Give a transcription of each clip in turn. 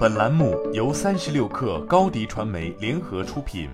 本栏目由三十六氪高低传媒联合出品。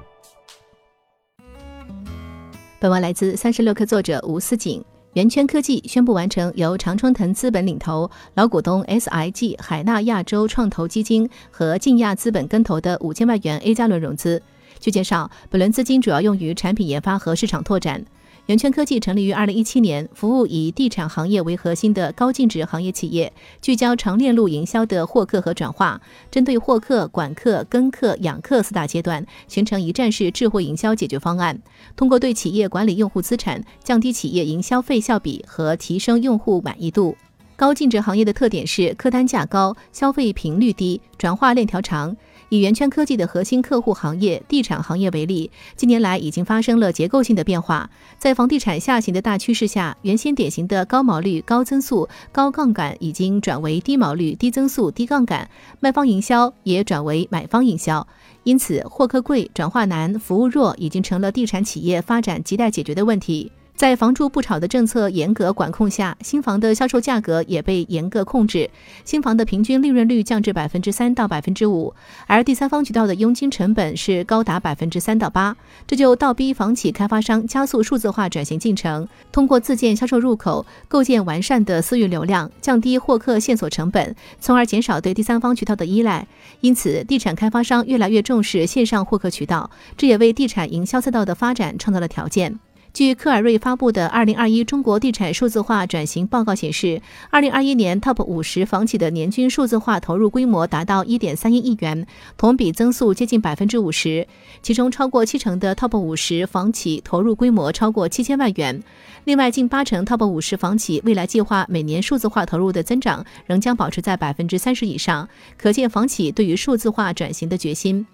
本文来自三十六氪作者吴思锦。圆圈科技宣布完成由常春藤资本领投、老股东 SIG 海纳亚洲创投基金和晋亚资本跟投的五千万元 A 加轮融资。据介绍，本轮资金主要用于产品研发和市场拓展。圆圈科技成立于二零一七年，服务以地产行业为核心的高净值行业企业，聚焦长链路营销的获客和转化，针对获客、管客、跟客、养客四大阶段，形成一站式智慧营销解决方案。通过对企业管理用户资产，降低企业营销费效比和提升用户满意度。高净值行业的特点是客单价高、消费频率低、转化链条长。以圆圈科技的核心客户行业地产行业为例，近年来已经发生了结构性的变化。在房地产下行的大趋势下，原先典型的高毛率、高增速、高杠杆已经转为低毛率、低增速、低杠杆，卖方营销也转为买方营销。因此，获客贵、转化难、服务弱，已经成了地产企业发展亟待解决的问题。在房住不炒的政策严格管控下，新房的销售价格也被严格控制，新房的平均利润率降至百分之三到百分之五，而第三方渠道的佣金成本是高达百分之三到八，这就倒逼房企开发商加速数字化转型进程，通过自建销售入口，构建完善的私域流量，降低获客线索成本，从而减少对第三方渠道的依赖。因此，地产开发商越来越重视线上获客渠道，这也为地产营销赛道的发展创造了条件。据科尔瑞发布的《二零二一中国地产数字化转型报告》显示，二零二一年 TOP 五十房企的年均数字化投入规模达到一点三一亿元，同比增速接近百分之五十。其中，超过七成的 TOP 五十房企投入规模超过七千万元。另外，近八成 TOP 五十房企未来计划每年数字化投入的增长仍将保持在百分之三十以上，可见房企对于数字化转型的决心。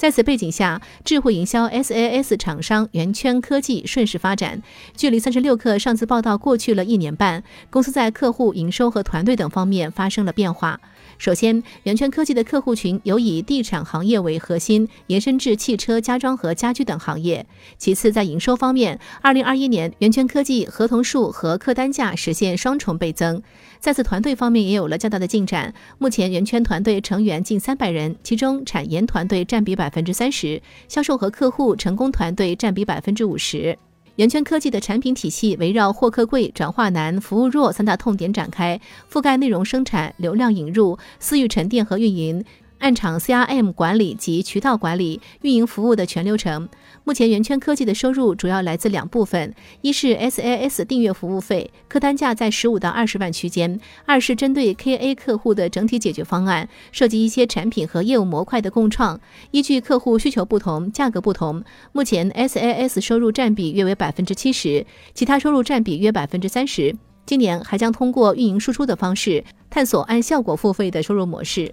在此背景下，智慧营销 SaaS 厂商圆圈科技顺势发展。距离三十六氪上次报道过去了一年半，公司在客户营收和团队等方面发生了变化。首先，圆圈科技的客户群由以地产行业为核心，延伸至汽车、家装和家居等行业。其次，在营收方面，二零二一年圆圈科技合同数和客单价实现双重倍增。在此团队方面也有了较大的进展。目前，圆圈团队成员近三百人，其中产研团队占比百百分之三十，销售和客户成功团队占比百分之五十。圆圈科技的产品体系围绕获客贵、转化难、服务弱三大痛点展开，覆盖内容生产、流量引入、私域沉淀和运营。暗场 CRM 管理及渠道管理、运营服务的全流程。目前，圆圈科技的收入主要来自两部分：一是 SaaS 订阅服务费，客单价在十五到二十万区间；二是针对 KA 客户的整体解决方案，涉及一些产品和业务模块的共创，依据客户需求不同，价格不同。目前，SaaS 收入占比约为百分之七十，其他收入占比约百分之三十。今年还将通过运营输出的方式，探索按效果付费的收入模式。